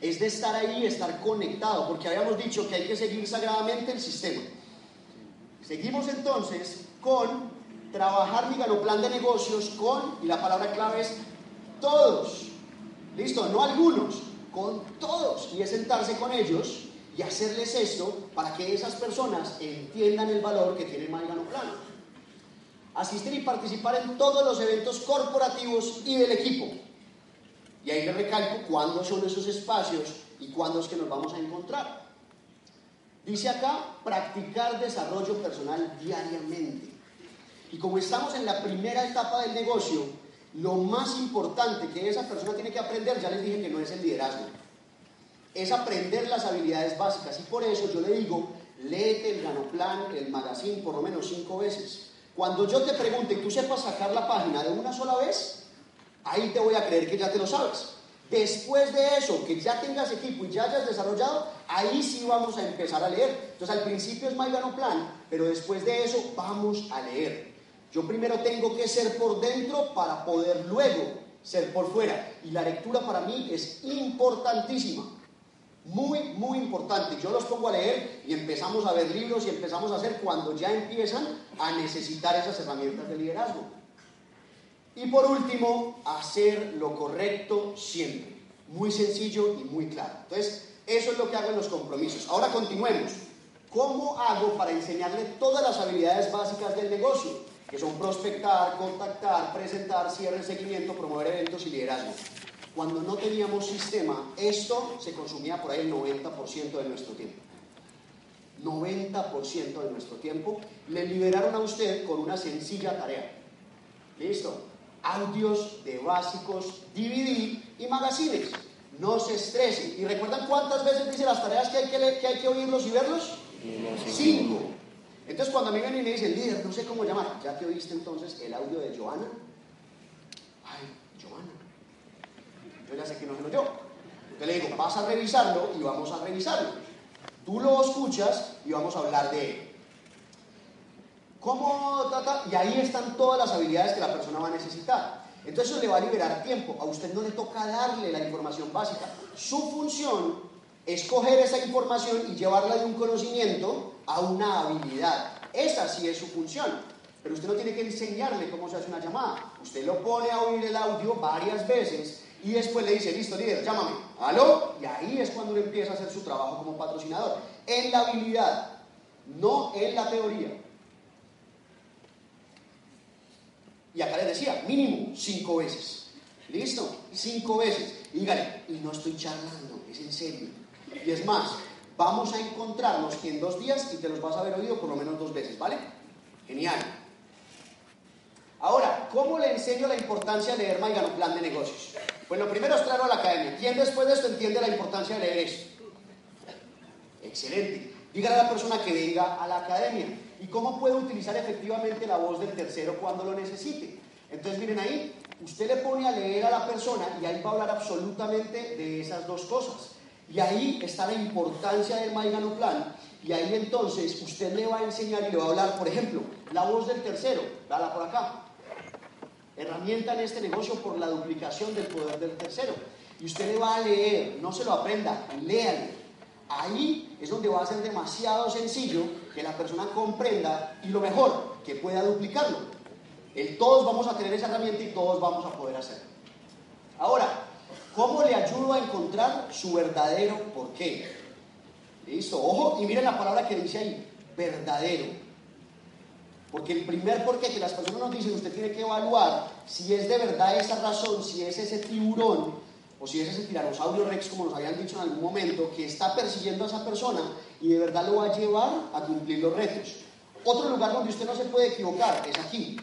Speaker 1: Es de estar ahí, estar conectado, porque habíamos dicho que hay que seguir sagradamente el sistema. Seguimos entonces con trabajar mi plan de negocios con, y la palabra clave es todos. Listo, no algunos, con todos. Y es sentarse con ellos y hacerles esto para que esas personas entiendan el valor que tiene Maigano Plano. Asistir y participar en todos los eventos corporativos y del equipo. Y ahí le recalco cuándo son esos espacios y cuándo es que nos vamos a encontrar. Dice acá, practicar desarrollo personal diariamente. Y como estamos en la primera etapa del negocio, lo más importante que esa persona tiene que aprender, ya les dije que no es el liderazgo, es aprender las habilidades básicas. Y por eso yo le digo, léete el Ganoplan, el magazine, por lo menos cinco veces. Cuando yo te pregunte y tú sepas sacar la página de una sola vez, ahí te voy a creer que ya te lo sabes. Después de eso, que ya tengas equipo y ya hayas desarrollado, ahí sí vamos a empezar a leer. Entonces al principio es My Plan, pero después de eso vamos a leer. Yo primero tengo que ser por dentro para poder luego ser por fuera. Y la lectura para mí es importantísima. Muy, muy importante. Yo los pongo a leer y empezamos a ver libros y empezamos a hacer cuando ya empiezan a necesitar esas herramientas de liderazgo. Y por último, hacer lo correcto siempre. Muy sencillo y muy claro. Entonces, eso es lo que hago en los compromisos. Ahora continuemos. ¿Cómo hago para enseñarle todas las habilidades básicas del negocio? Que son prospectar, contactar, presentar, cierre, seguimiento, promover eventos y liderazgo. Cuando no teníamos sistema, esto se consumía por ahí el 90% de nuestro tiempo. 90% de nuestro tiempo le liberaron a usted con una sencilla tarea. ¿Listo? Audios de básicos, DVD y magazines. No se estrese. ¿Y recuerdan cuántas veces dice las tareas que hay que, que, hay que oírlos y verlos? Cinco. Entonces cuando a mí vienen y me dicen, líder, no sé cómo llamar, ¿ya te oíste entonces el audio de Joana? Ay, Joana yo ya sé que no se lo yo. Entonces le digo, vas a revisarlo y vamos a revisarlo. Tú lo escuchas y vamos a hablar de. ¿Cómo? Y ahí están todas las habilidades que la persona va a necesitar. Entonces eso le va a liberar tiempo. A usted no le toca darle la información básica. Su función es coger esa información y llevarla de un conocimiento a una habilidad. Esa sí es su función. Pero usted no tiene que enseñarle cómo se hace una llamada. Usted lo pone a oír el audio varias veces y después le dice, listo, líder, llámame, aló, y ahí es cuando uno empieza a hacer su trabajo como patrocinador, en la habilidad, no en la teoría. Y acá les decía, mínimo cinco veces. ¿Listo? Cinco veces. y no estoy charlando, es en serio. Y es más, vamos a encontrarnos en dos días y te los vas a haber oído por lo menos dos veces, ¿vale? Genial. Ahora, ¿cómo le enseño la importancia de leer Maigano Plan de Negocios? Pues lo primero es traerlo a la academia. ¿Quién después de esto entiende la importancia de leer esto? Excelente. Dígale a la persona que venga a la academia. ¿Y cómo puede utilizar efectivamente la voz del tercero cuando lo necesite? Entonces, miren ahí, usted le pone a leer a la persona y ahí va a hablar absolutamente de esas dos cosas. Y ahí está la importancia del Maigano Plan. Y ahí entonces usted le va a enseñar y le va a hablar, por ejemplo, la voz del tercero, dala por acá herramienta en este negocio por la duplicación del poder del tercero. Y usted le va a leer, no se lo aprenda, léale. Ahí es donde va a ser demasiado sencillo que la persona comprenda y lo mejor, que pueda duplicarlo. El, todos vamos a tener esa herramienta y todos vamos a poder hacerlo. Ahora, ¿cómo le ayudo a encontrar su verdadero por qué? Listo, ojo, y miren la palabra que dice ahí, verdadero. Porque el primer por qué que las personas nos dicen, usted tiene que evaluar si es de verdad esa razón, si es ese tiburón o si es ese tiranosaurio rex, como nos habían dicho en algún momento, que está persiguiendo a esa persona y de verdad lo va a llevar a cumplir los retos. Otro lugar donde usted no se puede equivocar es aquí.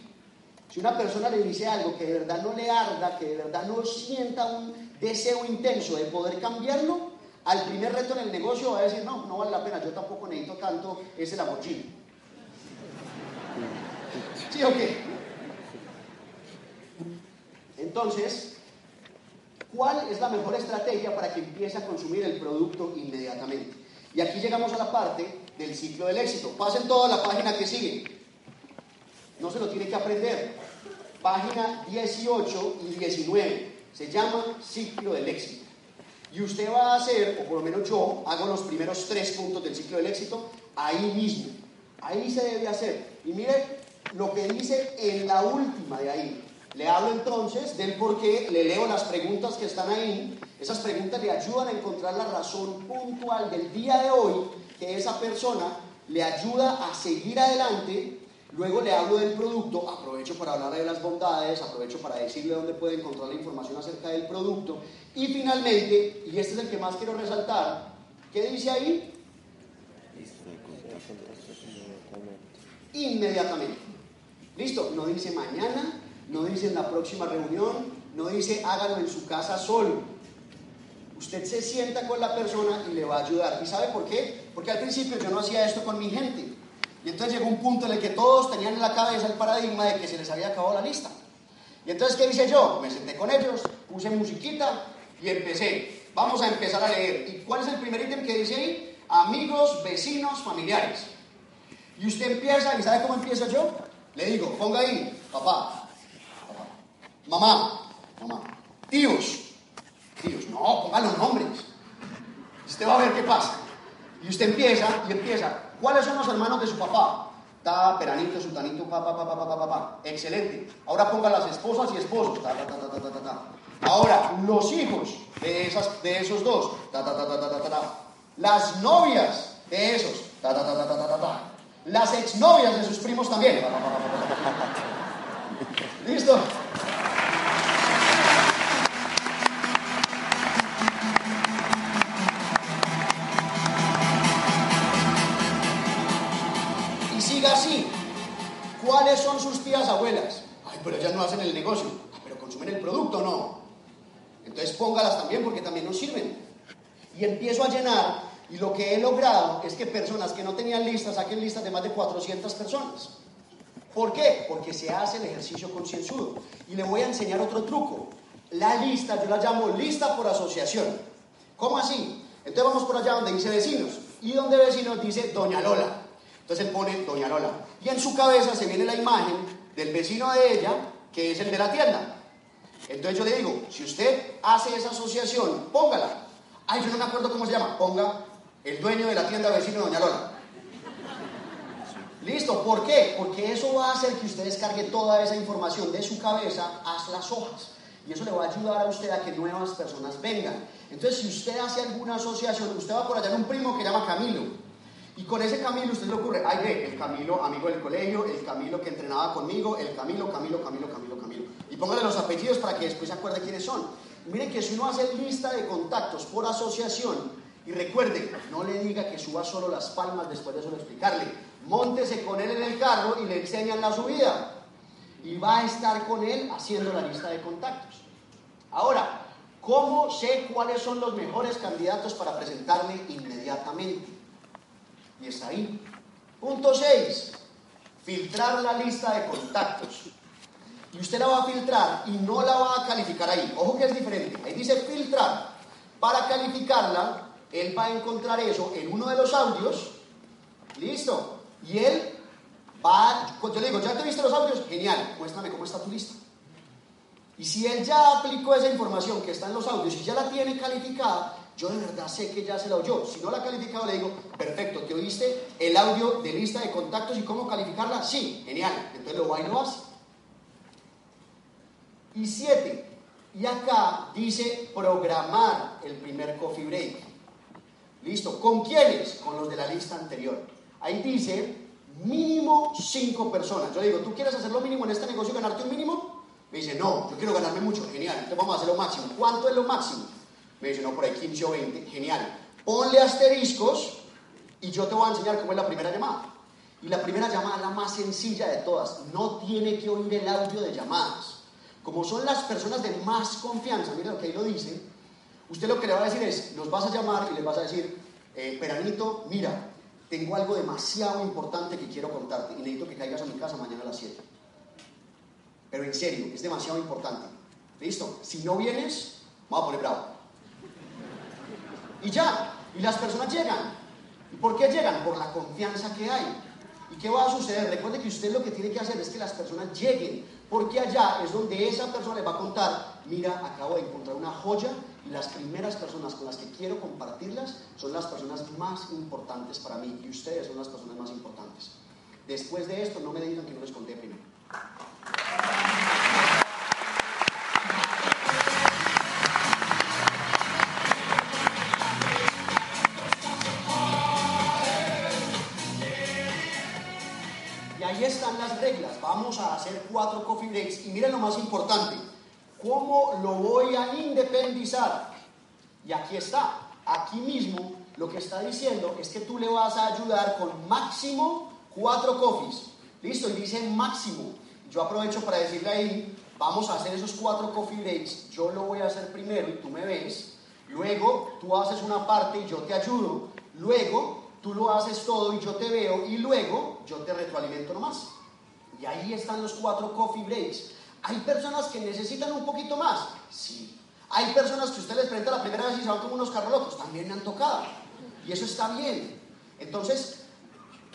Speaker 1: Si una persona le dice algo que de verdad no le arda, que de verdad no sienta un deseo intenso de poder cambiarlo, al primer reto en el negocio va a decir, no, no vale la pena, yo tampoco necesito tanto ese Lamborghini. ¿Sí o qué? Entonces, ¿cuál es la mejor estrategia para que empiece a consumir el producto inmediatamente? Y aquí llegamos a la parte del ciclo del éxito. Pasen toda la página que sigue. No se lo tiene que aprender página 18 y 19. Se llama ciclo del éxito. Y usted va a hacer, o por lo menos yo, hago los primeros tres puntos del ciclo del éxito ahí mismo. Ahí se debe hacer. Y mire lo que dice en la última de ahí. Le hablo entonces del por qué, le leo las preguntas que están ahí. Esas preguntas le ayudan a encontrar la razón puntual del día de hoy que esa persona le ayuda a seguir adelante Luego le hablo del producto, aprovecho para hablar de las bondades, aprovecho para decirle dónde puede encontrar la información acerca del producto. Y finalmente, y este es el que más quiero resaltar, ¿qué dice ahí? Inmediatamente. ¿Listo? No dice mañana, no dice en la próxima reunión, no dice hágalo en su casa solo. Usted se sienta con la persona y le va a ayudar. ¿Y sabe por qué? Porque al principio yo no hacía esto con mi gente. Y entonces llegó un punto en el que todos tenían en la cabeza el paradigma de que se les había acabado la lista. Y entonces, ¿qué hice yo? Me senté con ellos, puse musiquita y empecé. Vamos a empezar a leer. ¿Y cuál es el primer ítem que dice ahí? Amigos, vecinos, familiares. Y usted empieza, ¿y sabe cómo empiezo yo? Le digo, ponga ahí, papá, papá, mamá, mamá, tíos, tíos, no, ponga los nombres. Usted va a ver qué pasa. Y usted empieza y empieza. ¿Cuáles son los hermanos de su papá? Ta, peranito, sultanito, papá, papá, papá, papá. Excelente. Ahora ponga las esposas y esposos. Ta, ta, ta, ta, ta, ta, ta. Ahora, los hijos de, esas, de esos dos. Ta, ta, ta, ta, ta, ta, ta. Las novias de esos. Ta, ta, ta, ta, ta, ta, ta. Las exnovias de sus primos también. ¿Listo? Y empiezo a llenar y lo que he logrado es que personas que no tenían listas saquen listas de más de 400 personas. ¿Por qué? Porque se hace el ejercicio concienzudo. Y le voy a enseñar otro truco. La lista, yo la llamo lista por asociación. ¿Cómo así? Entonces vamos por allá donde dice vecinos. Y donde vecinos dice Doña Lola. Entonces él pone Doña Lola. Y en su cabeza se viene la imagen del vecino de ella, que es el de la tienda. Entonces yo le digo, si usted hace esa asociación, póngala. Ay, yo no me acuerdo cómo se llama. Ponga el dueño de la tienda vecino de Doña Lola. Listo, ¿por qué? Porque eso va a hacer que usted descargue toda esa información de su cabeza a las hojas. Y eso le va a ayudar a usted a que nuevas personas vengan. Entonces, si usted hace alguna asociación, usted va por allá en un primo que llama Camilo. Y con ese Camilo usted le ocurre, ay ve, el Camilo amigo del colegio, el Camilo que entrenaba conmigo, el Camilo, Camilo, Camilo, Camilo, Camilo. Y póngale los apellidos para que después se acuerde quiénes son. Miren que si uno hace lista de contactos por asociación, y recuerde, no le diga que suba solo las palmas después de solo explicarle. Móntese con él en el carro y le enseñan la subida. Y va a estar con él haciendo la lista de contactos. Ahora, ¿cómo sé cuáles son los mejores candidatos para presentarle inmediatamente? Y está ahí. Punto 6. Filtrar la lista de contactos. Y usted la va a filtrar y no la va a calificar ahí. Ojo que es diferente. Ahí dice filtrar. Para calificarla, él va a encontrar eso en uno de los audios. Listo. Y él va, yo le digo, ¿ya te viste los audios? Genial, muéstrame cómo está tu lista. Y si él ya aplicó esa información que está en los audios y ya la tiene calificada, yo de verdad sé que ya se la oyó. Si no la ha calificado, le digo, perfecto, ¿te oíste el audio de lista de contactos y cómo calificarla? Sí, genial. Entonces lo va y lo hace. Y siete, y acá dice programar el primer coffee break. Listo. ¿Con quiénes? Con los de la lista anterior. Ahí dice mínimo cinco personas. Yo le digo, ¿tú quieres hacer lo mínimo en este negocio, ganarte un mínimo? Me dice, no, yo quiero ganarme mucho. Genial. Entonces vamos a hacer lo máximo. ¿Cuánto es lo máximo? Me dice, no, por ahí 15 o 20. Genial. Ponle asteriscos y yo te voy a enseñar cómo es la primera llamada. Y la primera llamada es la más sencilla de todas. No tiene que oír el audio de llamadas. Como son las personas de más confianza, mira lo que ahí lo dice, usted lo que le va a decir es, los vas a llamar y le vas a decir, eh, Peranito, mira, tengo algo demasiado importante que quiero contarte y necesito que caigas a mi casa mañana a las 7. Pero en serio, es demasiado importante. ¿Listo? Si no vienes, vamos a poner bravo. Y ya, y las personas llegan. ¿Y por qué llegan? Por la confianza que hay. ¿Y qué va a suceder? Recuerde que usted lo que tiene que hacer es que las personas lleguen, porque allá es donde esa persona le va a contar, mira, acabo de encontrar una joya y las primeras personas con las que quiero compartirlas son las personas más importantes para mí y ustedes son las personas más importantes. Después de esto, no me digan que no les conté primero. Cuatro coffee breaks. Y miren lo más importante, ¿cómo lo voy a independizar? Y aquí está, aquí mismo lo que está diciendo es que tú le vas a ayudar con máximo cuatro coffees. ¿Listo? Y dice máximo. Yo aprovecho para decirle ahí, vamos a hacer esos cuatro coffee breaks. Yo lo voy a hacer primero y tú me ves. Luego tú haces una parte y yo te ayudo. Luego tú lo haces todo y yo te veo y luego yo te retroalimento nomás. Y ahí están los cuatro coffee breaks. ¿Hay personas que necesitan un poquito más? Sí. Hay personas que usted les presenta la primera vez y se van como unos carros locos. También me han tocado. Y eso está bien. Entonces,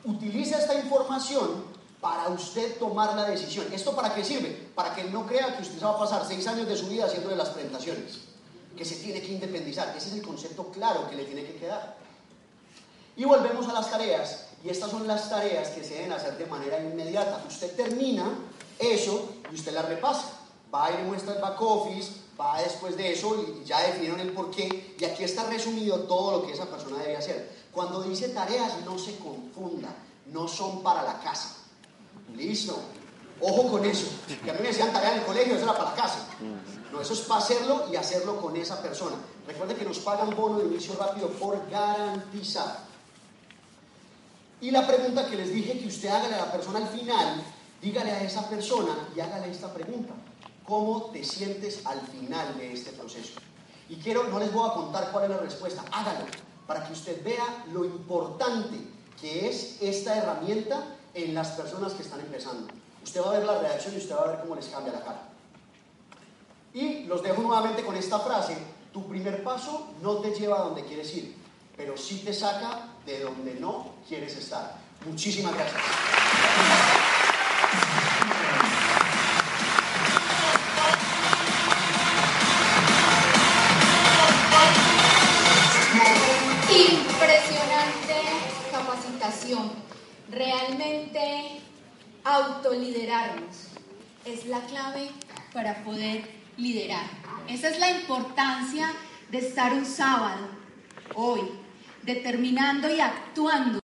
Speaker 1: utiliza esta información para usted tomar la decisión. ¿Esto para qué sirve? Para que no crea que usted se va a pasar seis años de su vida haciendo de las presentaciones. Que se tiene que independizar. Ese es el concepto claro que le tiene que quedar. Y volvemos a las tareas. Y estas son las tareas que se deben hacer de manera inmediata. Usted termina eso y usted la repasa. Va y muestra el back office, va después de eso y ya definieron el porqué. Y aquí está resumido todo lo que esa persona debe hacer. Cuando dice tareas, no se confunda. No son para la casa. Listo. Ojo con eso. Que a mí me decían tarea en el colegio, eso era para la casa. No, eso es para hacerlo y hacerlo con esa persona. Recuerde que nos pagan bono de inicio rápido por garantizar. Y la pregunta que les dije que usted hágale a la persona al final, dígale a esa persona y hágale esta pregunta. ¿Cómo te sientes al final de este proceso? Y quiero, no les voy a contar cuál es la respuesta, hágalo para que usted vea lo importante que es esta herramienta en las personas que están empezando. Usted va a ver la reacción y usted va a ver cómo les cambia la cara. Y los dejo nuevamente con esta frase, tu primer paso no te lleva a donde quieres ir, pero sí te saca de donde no quieres estar. Muchísimas gracias.
Speaker 3: Impresionante capacitación. Realmente autoliderarnos es la clave para poder liderar. Esa es la importancia de estar un sábado, hoy, determinando y actuando